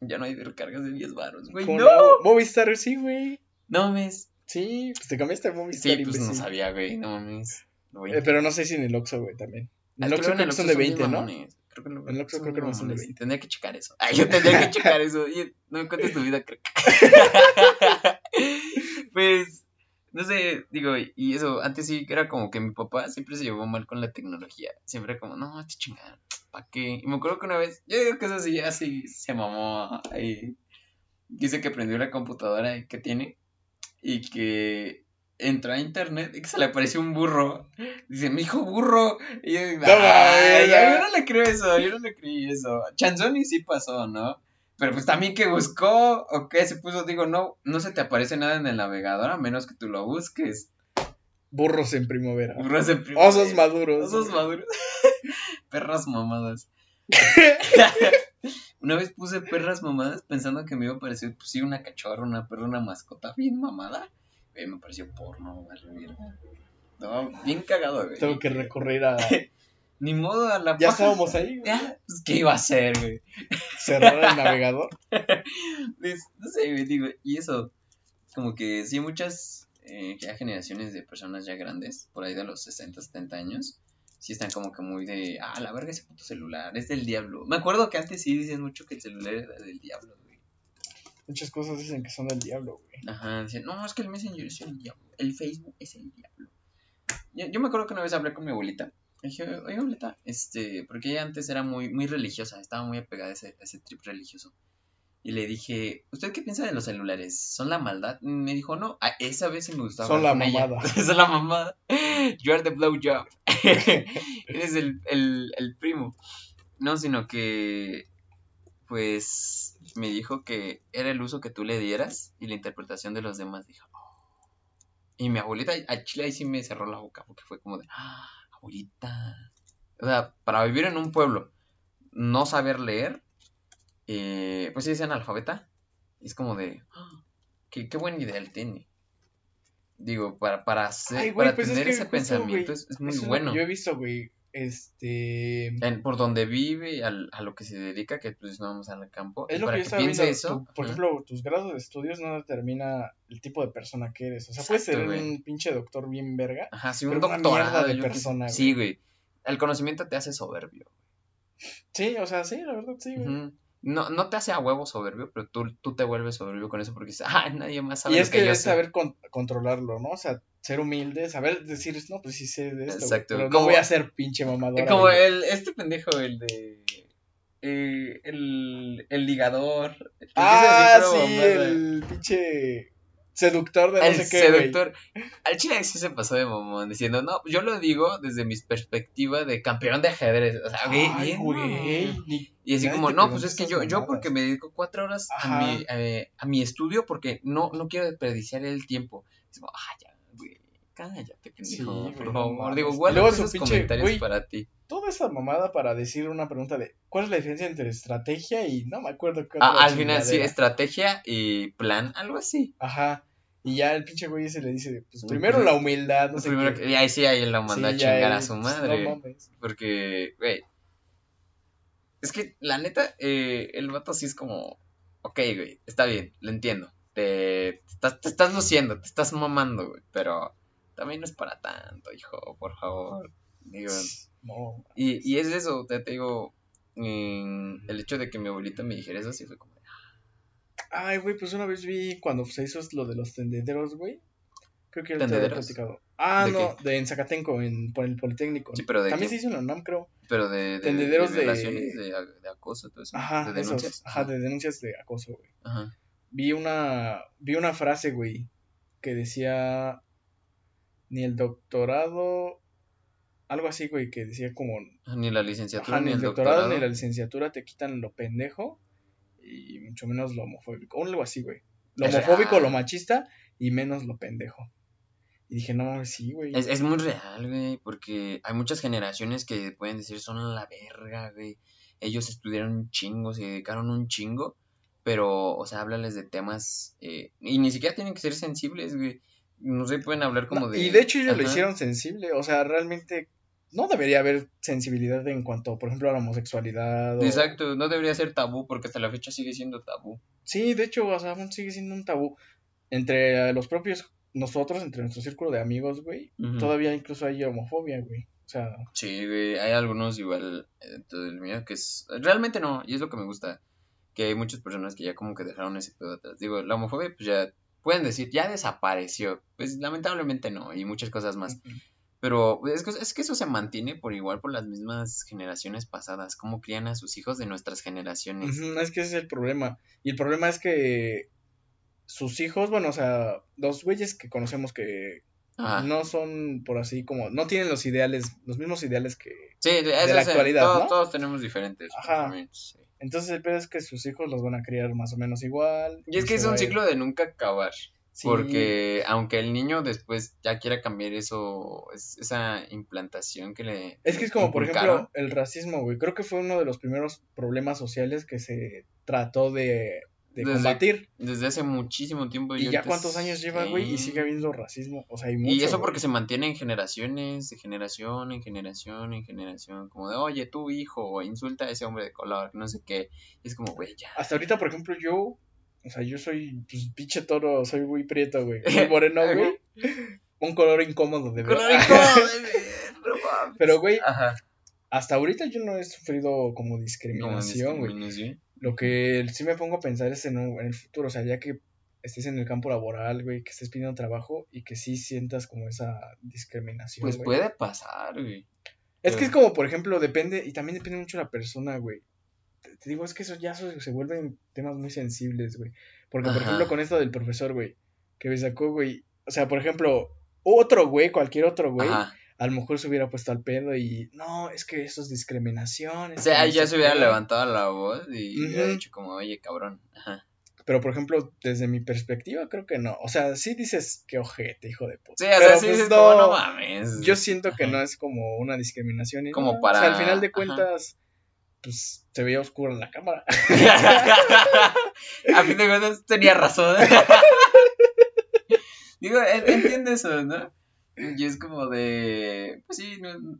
Ya no hay recargas de 10 baros, güey. ¿Cómo ¡No! Movistar, sí, güey. No mames. Sí, pues te cambiaste a Movistar. Sí, pues no sabía, güey. No mames. Eh, pero no sé si en el Oxxo, güey, también. En el Oxxo luego creo que son de bien 20, ¿no? Creo que En el Oxxo creo que no son de 20. Tendría que checar eso. Ay, yo tendría que checar eso. No me cuentes tu vida, creo. pues, no sé, digo, y eso, antes sí que era como que mi papá siempre se llevó mal con la tecnología. Siempre como, no, esta chingada, ¿para qué? Y me acuerdo que una vez, yo digo que eso sí, así se mamó. Dice que prendió la computadora que tiene y que entró a internet y que se le apareció un burro. Dice, mi hijo burro. Y yo, No "Ay, mames, yo no le creo eso, yo no le creí eso. Chanzoni sí pasó, ¿no? Pero pues también que buscó, o qué se puso, digo, no, no se te aparece nada en el navegador a menos que tú lo busques. Burros en primavera. Burros en primavera. Osos maduros. Osos maduros. Perras mamadas. una vez puse perras mamadas pensando que me iba a parecer, pues sí, una cachorra, una perra, una mascota bien mamada. Güey, me pareció porno, vale, verga. No, bien cagado, güey. Tengo que recorrer a. Ni modo a la Ya paja. estábamos ahí, güey. Ya, pues, ¿qué iba a hacer, güey? Cerrar el navegador. Pues, no sé, güey, digo, y eso, como que sí, muchas eh, ya generaciones de personas ya grandes, por ahí de los 60, 70 años, sí están como que muy de, ah, la verga ese puto celular, es del diablo. Me acuerdo que antes sí dicen mucho que el celular era del diablo, güey. Muchas cosas dicen que son del diablo, güey. Ajá, decían, no, es que el Messenger es el diablo, el Facebook es el diablo. Yo, yo me acuerdo que una vez hablé con mi abuelita. Dije, oye, abuelita, este, porque ella antes era muy, muy religiosa, estaba muy apegada a ese, a ese trip religioso. Y le dije, ¿usted qué piensa de los celulares? ¿Son la maldad? Me dijo, no, a esa vez sí me gustaba. Son la con ella". mamada. Son la mamada. You are the blowjob. Eres el, el, el primo. No, sino que, pues, me dijo que era el uso que tú le dieras y la interpretación de los demás. Dijo, "Oh". Y mi abuelita, a Chile ahí sí me cerró la boca porque fue como de, ah, abuelita. O sea, para vivir en un pueblo, no saber leer, eh, pues sí es analfabeta. Es como de, "Ah, qué, qué buen ideal tiene. Digo, para, para, hacer, Ay, güey, para pues es tener que ese justo, pensamiento güey, es, es muy bueno. yo he visto, güey. Este. En- por donde vive, al- a lo que se dedica, que pues no vamos al campo. Es y lo para que yo que, estaba piense viendo. eso. por ejemplo, tus grados de estudios no determina el tipo de persona que eres. O sea, puedes ser güey. un pinche doctor bien verga. Ajá, sí, un doctorado. de persona, Sí, güey. El conocimiento te hace soberbio. Sí, o sea, sí, la verdad, sí, güey. No, no te hace a huevo soberbio, pero tú, tú te vuelves soberbio con eso porque dices, ah, nadie más sabe Y lo es que, yo es sé". saber con- controlarlo, ¿no? O sea, ser humilde, saber decir, no, pues sí sé de esto, Exacto. pero no voy a ser pinche mamador. Como el, este pendejo, el de. eh, el, el ligador. el Ah, sí, el pinche seductor de no El sé qué, güey. seductor. Al chile sí se pasó de mamón diciendo, no, yo lo digo desde mi perspectiva de campeón de ajedrez. O sea, güey, Ay, bien, güey, no. ni- Y así como, no, pues es que yo, yo porque me dedico cuatro horas a mi, a, a mi estudio porque no, no quiero desperdiciar el tiempo. Es como, ah, ya, cállate, pendejo, Sí, por favor. Digo, guarda luego esos pinche- comentarios güey, para ti. Toda esa mamada para decir una pregunta de ¿cuál es la diferencia entre estrategia y no me acuerdo qué Ah, otra al final sí, estrategia y plan, algo así. Ajá. Y ya el pinche güey ese le dice, pues primero pues, la humildad, no sé Primero qué. y ahí sí, ahí lo mandó Sí, a chingar él, a su pues, madre. No mames. Porque, güey. Es que, la neta, eh, el vato sí es como. Ok, güey, está bien, lo entiendo. Te, te estás, te estás luciendo, te estás mamando, güey. Pero también no es para tanto, hijo, por favor. Digo, No. y, y es eso, te, te digo. en el hecho de que mi abuelita me dijera eso, sí fue como. Ay, güey, pues una vez vi cuando se hizo lo de los tendederos, güey. Creo que ya te había platicado. Ah, ¿De no, de en Zacatenco, en, por el Politécnico. Sí, pero de También qué? se hizo en la UNAM, creo. Pero de, de, Tendederos de violaciones, de, de acoso, todo eso. Ajá, de esos, denuncias. ajá, de denuncias de acoso, güey. Ajá. Vi una, vi una frase, güey, que decía, ni el doctorado, algo así, güey, que decía como, Ni la licenciatura ajá, ni ni el doctorado doctorado. ni la licenciatura te quitan lo pendejo y mucho menos lo homofóbico, o algo así, güey. Lo Es homofóbico, real. lo machista y menos lo pendejo. Y dije, no sí, güey. Es, es muy real, güey, porque hay muchas generaciones que pueden decir son la verga, güey. Ellos estudiaron un chingo, se dedicaron un chingo, pero, o sea, háblales de temas, eh, y ni siquiera tienen que ser sensibles, güey. No sé, pueden hablar como No, de... Y de hecho ellos lo hicieron sensible, o sea, realmente no debería haber sensibilidad en cuanto, por ejemplo, a la homosexualidad. o- Exacto, no debería ser tabú, porque hasta la fecha sigue siendo tabú. Sí, de hecho, o sea, aún sigue siendo un tabú. Entre eh, los propios, nosotros, entre nuestro círculo de amigos, güey, todavía incluso hay homofobia, güey. O sea, Sí, güey, hay algunos igual dentro del mío que es... Realmente no, y es lo que me gusta, que hay muchas personas que ya como que dejaron ese pedo atrás. Digo, la homofobia pues ya pueden decir, ya desapareció. Pues lamentablemente no, y muchas cosas más. Pero es que, es que eso se mantiene por igual por las mismas generaciones pasadas, cómo crían a sus hijos de nuestras generaciones. es que ese es el problema. Y el problema es que sus hijos, bueno, o sea, los güeyes que conocemos que Ajá. no son por así como, no tienen los ideales, los mismos ideales que... Sí, de, la actualidad, todos, ¿no? todos tenemos diferentes Ajá. sí. Entonces el pedo es que sus hijos los van a criar más o menos igual. Y es que es un ciclo de nunca acabar. Sí, Porque aunque el niño después ya quiera cambiar eso, es- esa implantación que le... Es que es como, por ejemplo, el racismo, güey. Creo que fue uno de los primeros problemas sociales que se trató de, de Desde- combatir. Desde hace muchísimo tiempo. Y ya cuántos años lleva, güey, y sigue habiendo racismo. O sea, hay mucho. Y eso porque se mantiene en generaciones, de generación en generación en generación. Como de, oye, tu hijo, insulta a ese hombre de color, no sé qué. Y es como, güey, ya. Hasta ahorita, por ejemplo, yo. O sea, yo soy, pues, pinche toro, soy muy prieto, güey. Moreno, güey. Un color incómodo de ver. Color incómodo, de ver, no. Pero, güey, hasta ahorita yo no he sufrido como discriminación, güey. discriminación. Lo que sí me pongo a pensar es en, un- en el futuro, o sea, ya que estés en el campo laboral, güey, que estés pidiendo trabajo y que sí sientas como esa discriminación. Pues güey. puede pasar, güey. Es que es como, por ejemplo, depende, y también depende mucho de la persona, güey. Te, te digo, es que eso ya se, se vuelven temas muy sensibles, güey. Porque, por ejemplo, con esto del profesor, güey, que me sacó, güey, o sea, por ejemplo, otro güey, cualquier otro güey, Ajá. A lo mejor se hubiera puesto al pedo y, no, es que eso es discriminación. O sea, ya se hubiera qué". levantado la voz y hubiera dicho como, oye, cabrón. Ajá. Pero, por ejemplo, desde mi perspectiva, creo que no. O sea, sí dices que ojete, hijo de puta. Sí, o sea, Pero, sí pues, dices no, como, no mames. Yo siento que Ajá. no es como una discriminación. Como para- O sea, al final de ajá. cuentas, pues se veía oscuro en la cámara. A fin de cuentas tenía razón. Digo, en- entiende eso, ¿no? Y es como de. Pues sí, no-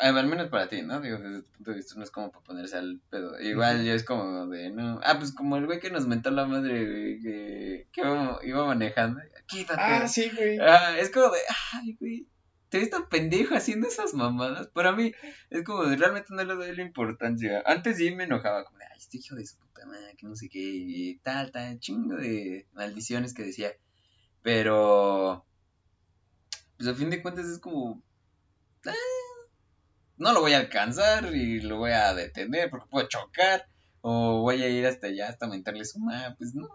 al menos para ti, ¿no? Digo, desde tu punto de vista no es como para ponerse al pedo. Igual yo es como de, no. Ah, pues como el güey que nos mentó la madre, güey, que, que iba, iba manejando. Quítate. Ah, sí, güey. Ah, es como de, ay, güey. te ves tan pendejo haciendo esas mamadas. Para mí, es como, de, realmente no le doy la importancia. Antes sí me enojaba, como de, ay, este hijo de su puta madre, que no sé qué, y tal, tal, chingo de maldiciones que decía. Pero, pues a fin de cuentas es como, ah, no lo voy a alcanzar y lo voy a detener porque puedo chocar. O voy a ir hasta allá hasta aumentarle su mapa. Pues no,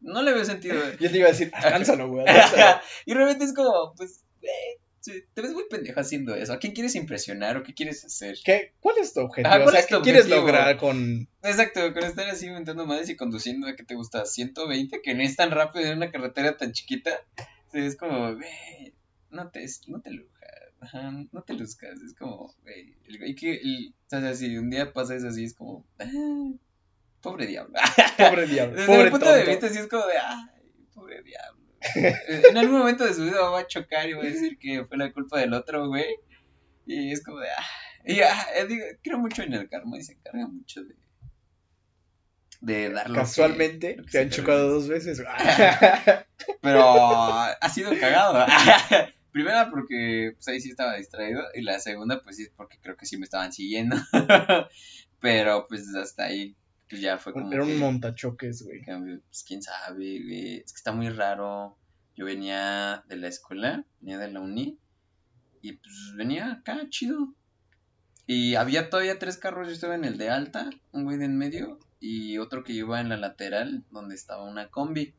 no le veo sentido. Yo te iba a decir, alcánzalo, güey. y realmente es como, pues, eh, te ves muy pendejo haciendo eso. ¿A quién quieres impresionar o qué quieres hacer? ¿Qué? ¿Cuál es tu objetivo? Ajá, ¿cuál o sea, ¿qué quieres lograr con...? Exacto, con estar así inventando madres y conduciendo a que te gusta 120, que no es tan rápido en una carretera tan chiquita. Es como, güey, no te, no te lujas. Ajá, no te luzcas. Es como, güey, el güey que, el, o sea, si un día pasa eso así, es como, ah, pobre diablo. Pobre diablo, Desde pobre mi punto de vista, sí es como de, ay, pobre diablo. en algún momento de su vida va a chocar y va a decir que fue la culpa del otro, güey. Y es como de, ah. Y ah, eh, digo, creo mucho en el karma y se encarga mucho de, de dar que- Casualmente, lo que te se han chocado dos veces. Pero ha sido cagado. Primera porque pues ahí sí estaba distraído y la segunda pues sí porque creo que sí me estaban siguiendo. Pero pues hasta ahí pues ya fue como Era que- un montachoques, güey. pues quién sabe, güey. Es que está muy raro. Yo venía de la escuela, venía de la uni, y pues venía acá, chido. Y había todavía tres carros, yo estaba en el de alta, un güey de en medio, y otro que iba en la lateral, donde estaba una combi.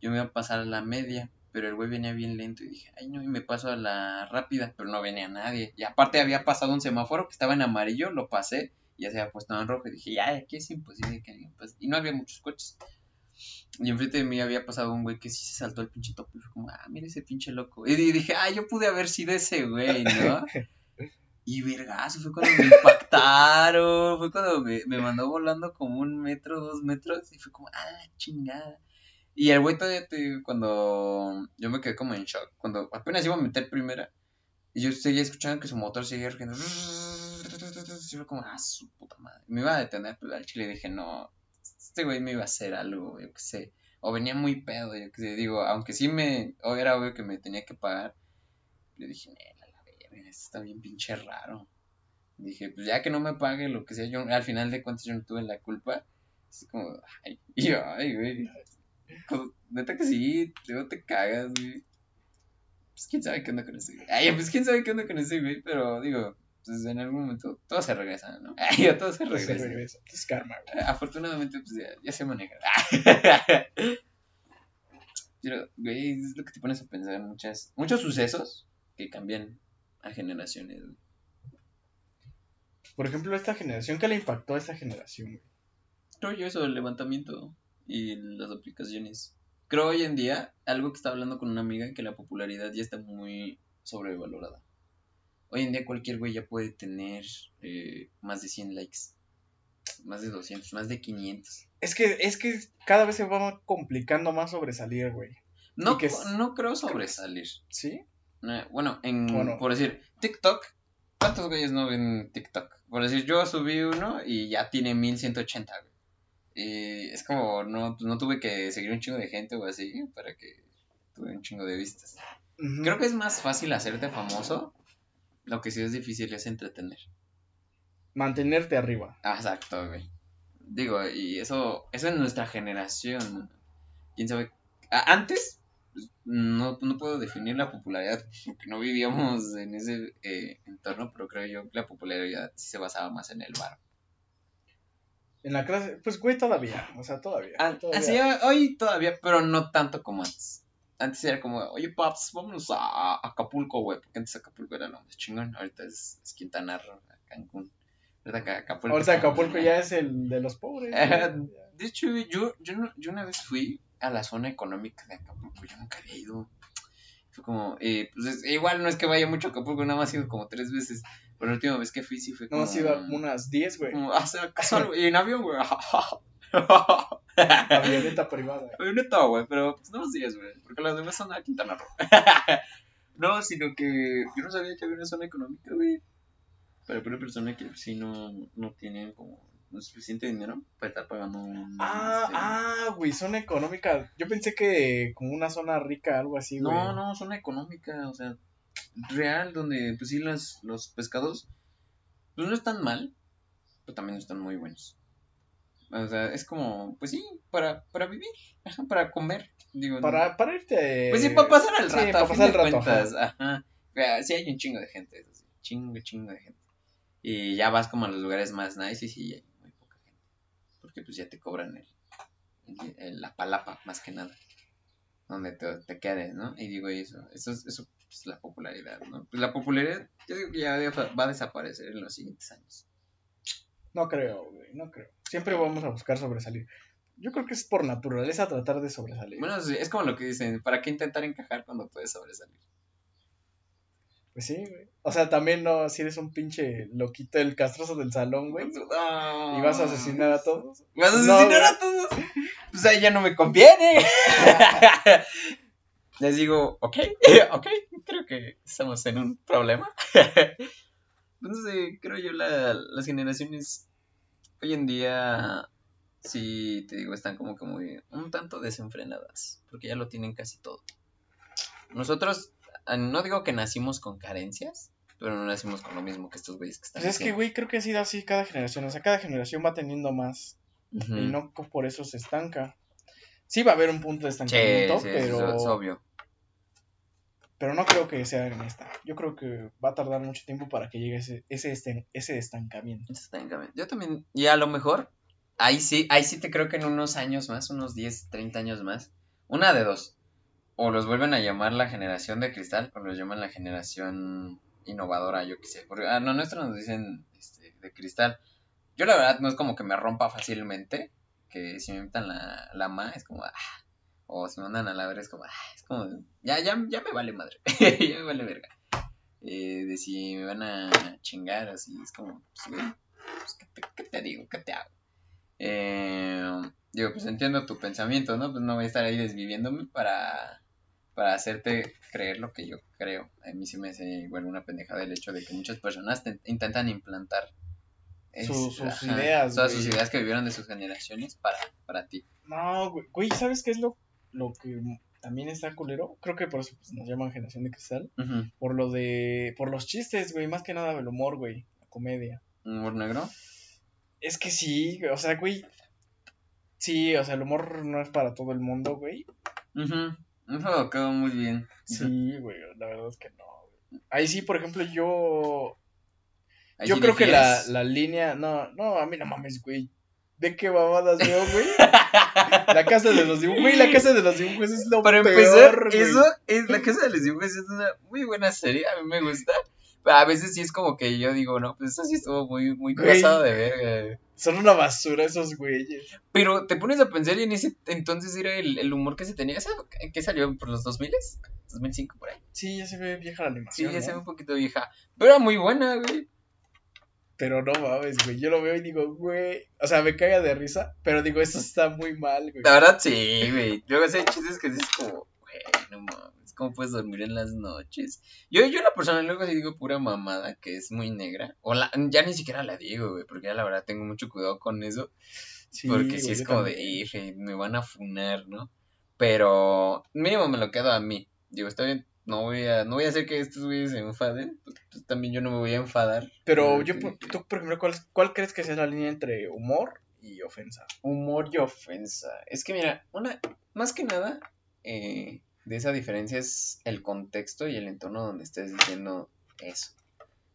Yo me iba a pasar a la media, pero el güey venía bien lento y dije, ay no, y me paso a la rápida, pero no venía nadie. Y aparte había pasado un semáforo que estaba en amarillo, lo pasé, y ya se había puesto en rojo, y dije, ya, aquí es imposible que alguien pase. Y no había muchos coches. Y enfrente de mí había pasado un güey que sí se saltó el pinche topo y fue como, ah, mira ese pinche loco. Y di- dije, ah, yo pude haber sido ese güey, ¿no? Y vergazo, fue cuando me impactaron, fue cuando me, me mandó volando como un metro, dos metros, y fue como, ah, la chingada. Y el güey todavía te, cuando yo me quedé como en shock, cuando apenas iba a meter primera, y yo seguía escuchando que su motor seguía rugiendo. Y fue como, ah, su puta madre. Me iba a detener, pero al chile dije, no, este güey me iba a hacer algo, yo qué sé. O venía muy pedo, yo qué sé. Digo, aunque sí me, o era obvio que me tenía que pagar, le dije, "Nel, a la verga, esto está bien pinche raro. Dije, pues ya que no me pague lo que sea, yo al final de cuentas yo no tuve la culpa. Es como, ay, yo, ay, güey. Como, Neta que sí, luego te cagas, güey. Pues quién sabe qué onda con ese güey. Ay, pues quién sabe qué onda con ese güey, pero digo, pues en algún momento todo se regresa, ¿no? Ay, todo se Se regresa. Es karma, güey. Afortunadamente, pues ya, ya se maneja. Pero, güey, es lo que te pones a pensar muchas, muchos sucesos que cambian a generaciones. güey. Por ejemplo, esta generación, ¿qué le impactó a esta generación, güey? Yo eso, el levantamiento y las aplicaciones. Creo hoy en día, algo que estaba hablando con una amiga, que la popularidad ya está muy sobrevalorada. Hoy en día cualquier güey ya puede tener eh, más de 100 likes, más de 200, más de 500. Es que, es que cada vez se va complicando más sobresalir, güey. No, que no creo sobresalir. ¿Sí? Eh, Bueno, en, Bueno. por decir, TikTok, ¿cuántos güeyes no ven TikTok? Por decir, yo subí uno y ya tiene 1180, güey. Y es como, no, pues no tuve que seguir un chingo de gente o así para que tuve un chingo de vistas. Creo que es más fácil hacerte famoso, lo que sí es difícil es entretener. Mantenerte arriba. Exacto, güey. Digo, y eso, eso en nuestra generación, quién sabe. Antes, pues, no, no puedo definir la popularidad porque no vivíamos en ese eh, entorno, pero creo yo que la popularidad sí se basaba más en el bar. En la clase, pues, güey, todavía. O sea, todavía. Ah, todavía. Así hoy todavía, pero no tanto como antes. Antes era como, oye, paps, vámonos a, a Acapulco, güey, porque antes Acapulco era lo más chingón, ahorita es, es Quintana Roo, Cancún. Ahorita Ca- Acapulco. Ahorita Acapulco ya es el de los pobres. Güey. De hecho, yo, yo, yo una vez fui a la zona económica de Acapulco, yo nunca había ido. Fue como, eh, pues es- igual no es que vaya mucho a Acapulco, nada más he ido como tres veces. Pero la última vez que fui sí fue No, como... como unas 10, güey. como, ah, casual, güey, y en avión, güey. Avioneta privada. Avioneta, güey, pero pues no los días, güey, porque las demás son a Quintana Roo. no, sino que yo no sabía que había una zona económica, güey. Para una persona que sí no, no tiene como suficiente dinero para estar pagando un... Ah, este, ah, güey, zona económica. Yo pensé que como una zona rica, algo así, güey. No, no, zona económica, o sea, real donde pues sí los, los pescados pues no están mal, pero también no están muy buenos. O sea, es como, pues sí, para, para vivir, ajá, para comer. Digo, Para, para irte. Pues sí, para pasar el Sí, rato. para pasar el rato, cuentas, ajá. Vea, Sí hay un chingo de gente, eso sí, chingo, chingo de gente. Y ya vas como a los lugares más nice y sí hay muy poca gente. Porque pues ya te cobran el, el- el- la palapa, más que nada. Donde te, te quedes, ¿no? Y digo eso, eso es, eso es la popularidad, ¿no? Pues la popularidad, yo digo que ya va a desaparecer en los siguientes años. No creo, güey, no creo. Siempre vamos a buscar sobresalir. Yo creo que es por naturaleza tratar de sobresalir. Bueno, es como lo que dicen, ¿para qué intentar encajar cuando puedes sobresalir? Pues sí, güey. O sea, también no, si eres un pinche loquito, el castroso del salón, güey. No. Y vas a asesinar a todos. ¿Vas a asesinar a todos? Pues ahí ya no me conviene. Les digo, ok, ok, creo que estamos en un problema. No sé, creo yo la, las generaciones hoy en día, sí, te digo, están como que muy, un tanto desenfrenadas, porque ya lo tienen casi todo. Nosotros, no digo que nacimos con carencias, pero no nacimos con lo mismo que estos güeyes que están Pues es que, güey, creo que ha sido así cada generación. O sea, cada generación va teniendo más. Y no por eso se estanca. Sí va a haber un punto de estancamiento, sí, pero, es obvio. pero no creo que sea en esta. Yo creo que va a tardar mucho tiempo para que llegue ese, ese, ese estancamiento. Estancamiento. Yo también, y a lo mejor, ahí sí, ahí sí te creo que en unos años más, unos 10, 30 años más, una de dos, o los vuelven a llamar la generación de cristal, o los llaman la generación innovadora, yo qué sé, porque a lo nuestro nos dicen este, de cristal. Yo la verdad no es como que me rompa fácilmente, que si me invitan la, la ma, es como, ah, o si me mandan a la verga, es como, ah, es como, ya, ya, ya me vale madre, ya me vale verga. Eh, de si me van a chingar, así, es como, pues, pues, ¿qué, te, qué te digo? ¿Qué te hago? Eh, digo, pues entiendo tu pensamiento, ¿no? Pues no voy a estar ahí desviviéndome para, para hacerte creer lo que yo creo. A mí sí me hace igual una pendejada el hecho de que muchas personas te- intentan implantar Su- sus ideas, todas güey. sus ideas que vivieron de sus generaciones para, para ti. No, güey, güey, ¿sabes qué es lo, lo que también está culero? Creo que por eso pues, nos llaman generación de cristal. Por lo de. Por los chistes, güey. Más que nada el humor, güey. La comedia. ¿Humor negro? Es que sí, o sea, güey. Sí, o sea, el humor no es para todo el mundo, güey. Ujú. Eso quedó muy bien. Sí, güey, la verdad es que no. güey. Ahí sí, por ejemplo, yo. Ahí yo sí creo que la, la línea. No, no, a mí no mames, güey. ¿De qué babadas veo, güey? La casa de los dibujos. Güey, la casa de los dibujos es lo Para peor, empezar, güey. eso es La Casa de los Dibujos es una muy buena serie, a mí me gusta. A veces sí es como que yo digo, no, pues eso sí estuvo muy, muy Güey. pasado de verga. Son una basura esos güeyes. Pero te pones a pensar y en ese entonces era el, el humor que se tenía. ¿Esa en qué salió? ¿Por los 2000? ¿2005 por ahí? Sí, ya se ve vieja la Sí, animación. ya ¿no? se ve un poquito vieja. Pero era muy buena, güey. Pero no mames, güey. Yo lo veo y digo, güey. O sea, me caga de risa. Pero digo, eso está muy mal, güey. La verdad, sí, güey. Luego hay chistes que dices como, güey, no mames, ¿cómo puedes dormir en las noches? Yo, yo la persona luego sí digo pura mamada que es muy negra. O la, ya ni siquiera la digo, güey, porque ya la verdad tengo mucho cuidado con eso. Sí, porque si es como también. de, "Ife, me van a funar, ¿no? Pero mínimo me lo quedo a mí. Digo, está bien, no voy a, no voy a hacer que estos güeyes se enfaden. Pues, pues, también yo no me voy a enfadar. Pero yo, que- tú, por ejemplo, ¿cuál, ¿cuál crees que sea la línea entre humor y ofensa? Humor y ofensa. Es que mira, una, más que nada, eh, de esa diferencia es el contexto y el entorno donde estés diciendo eso.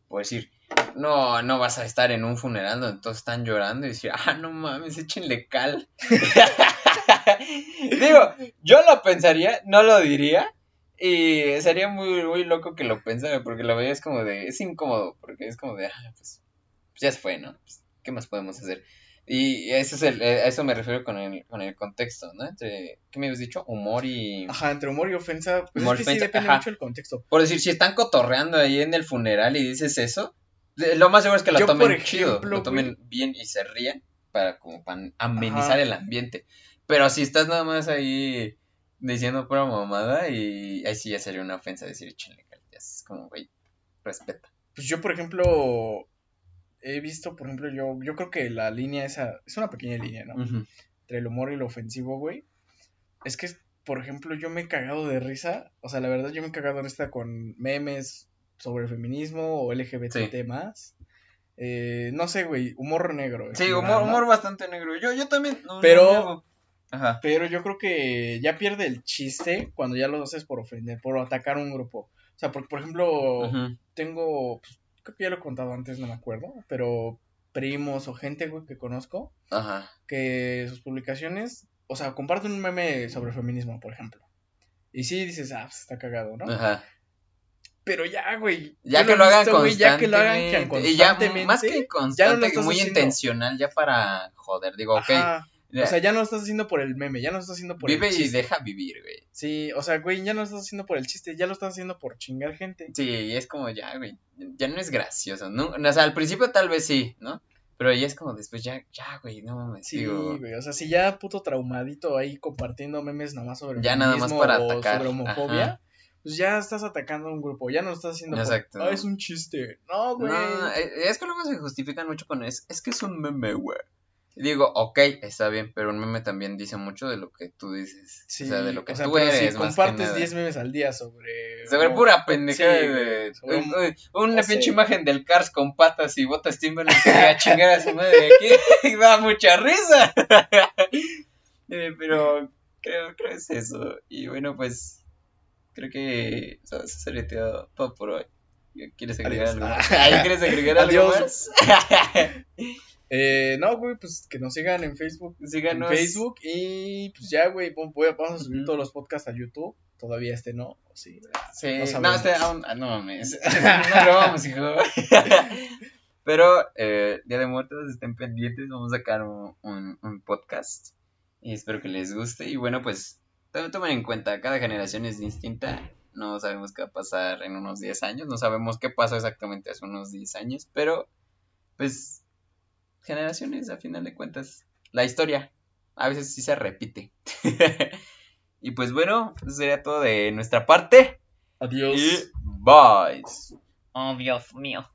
Por decir, no, no vas a estar en un funeral donde todos están llorando y decir, ah, no mames, échenle cal. Digo, yo lo pensaría, no lo diría. Y sería muy, muy loco que lo pensara, porque lo veías como de, es incómodo, porque es como de, ah, pues, ya se fue, ¿no? Pues, ¿Qué más podemos hacer? Y ese es el, eh, a eso me refiero con el, con el contexto, ¿no? Entre, ¿qué me habías dicho? Humor y... Ajá, entre humor y ofensa. Pues Humor es que sí ofensa, depende ajá. mucho del contexto. Por decir, si están cotorreando ahí en el funeral y dices eso, lo más seguro es que lo Yo, tomen por chido, ejemplo, lo tomen bien y se rían para como para amenizar Ajá. el ambiente. Pero si estás nada más ahí diciendo pura mamada y ahí sí ya sería una ofensa decir échenle cal", ya Es como, güey, respeta. Pues yo, por ejemplo, he visto, por ejemplo, yo, yo creo que la línea esa, es una pequeña línea, ¿no? Entre el humor y lo ofensivo, güey. Es que por ejemplo, yo me he cagado de risa. O sea, la verdad, yo me he cagado de risa con memes sobre feminismo o LGBT más. Eh, no sé, güey, humor negro. en Sí, general, humor, ¿no? humor bastante negro. Yo, yo también. no, Pero-. Ajá. Pero yo creo que ya pierde el chiste cuando ya lo haces por ofender, por atacar un grupo. O sea, porque, por ejemplo, tengo, pues, creo que ya lo he contado antes, no me acuerdo, pero primos o gente, güey, que conozco, Ajá. que sus publicaciones, o sea, comparten un meme sobre feminismo, por ejemplo. Y sí dices, ah, pues, está cagado, ¿no? Ajá. Pero ya, güey. Ya que lo hagan visto, güey, ya que lo hagan constantemente. Y ya, más que ya no lo constante, estás muy haciendo. intencional, ya para joder. Digo, ok. Ajá. ya, O sea, ya no lo estás haciendo por el meme, ya no lo estás haciendo por vive el y chiste. deja vivir, güey. Sí, o sea, güey, ya no lo estás haciendo por el chiste, ya lo estás haciendo por chingar gente. Sí, y es como ya, güey. Ya no es gracioso. ¿no? O sea, al principio tal vez sí, ¿no? Pero ya es como después, ya, ya, güey, no mames. Sí, digo, güey, o sea, si ya puto traumadito ahí compartiendo memes nada más sobre Ya nada más para o atacar, sobre homofobia, ajá. pues ya estás atacando a un grupo, ya no lo estás haciendo por, Exacto. "Ah, es un chiste. No, güey. No, eh, es que luego se justifican mucho con es, es que es un meme, güey. Digo, ok, está bien, pero un meme también dice mucho de lo que tú dices. Sí, o sea, de lo que o sea, tú eres, si más compartes nada. 10 memes al día sobre Sobre pura pendejada, Sí, un- Una pinche imagen del Cars con patas y botas Timberland a chingar a su madre de aquí. da mucha risa. Eh, pero creo, creo es eso. Y bueno, pues creo que eso, sería todo, todo por hoy. ¿Quieres agregar Adiós. algo ¿Quieres agregar algo más? Eh, no, güey, pues que nos sigan en Facebook. Síganos. En Facebook y pues ya, güey, vamos a subir todos los podcasts a YouTube. Todavía este no, ¿o sí. Sí, No no, este aún. Ah, no mames. no lo vamos, hijo. Pero, eh, Día de Muertos, estén pendientes. Vamos a sacar un, un, un podcast. Y espero que les guste. Y bueno, pues, to- tomen en cuenta, cada generación es distinta. No sabemos qué va a pasar en unos 10 años. No sabemos qué pasó exactamente hace unos 10 años. Pero, pues, generaciones, a final de cuentas. La historia a veces sí se repite. y pues bueno, eso sería todo de nuestra parte. Adiós. Y bye. Oh, Dios mío.